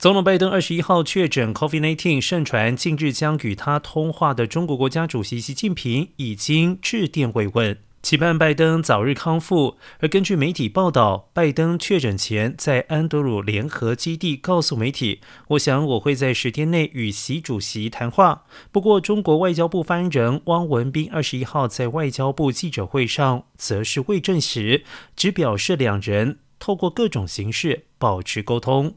总统拜登二十一号确诊 COVID-19，盛传近日将与他通话的中国国家主席习近平已经致电慰问，期盼拜登早日康复。而根据媒体报道，拜登确诊前在安德鲁联合基地告诉媒体：“我想我会在十天内与习主席谈话。”不过，中国外交部发言人汪文斌二十一号在外交部记者会上则是未证实，只表示两人透过各种形式保持沟通。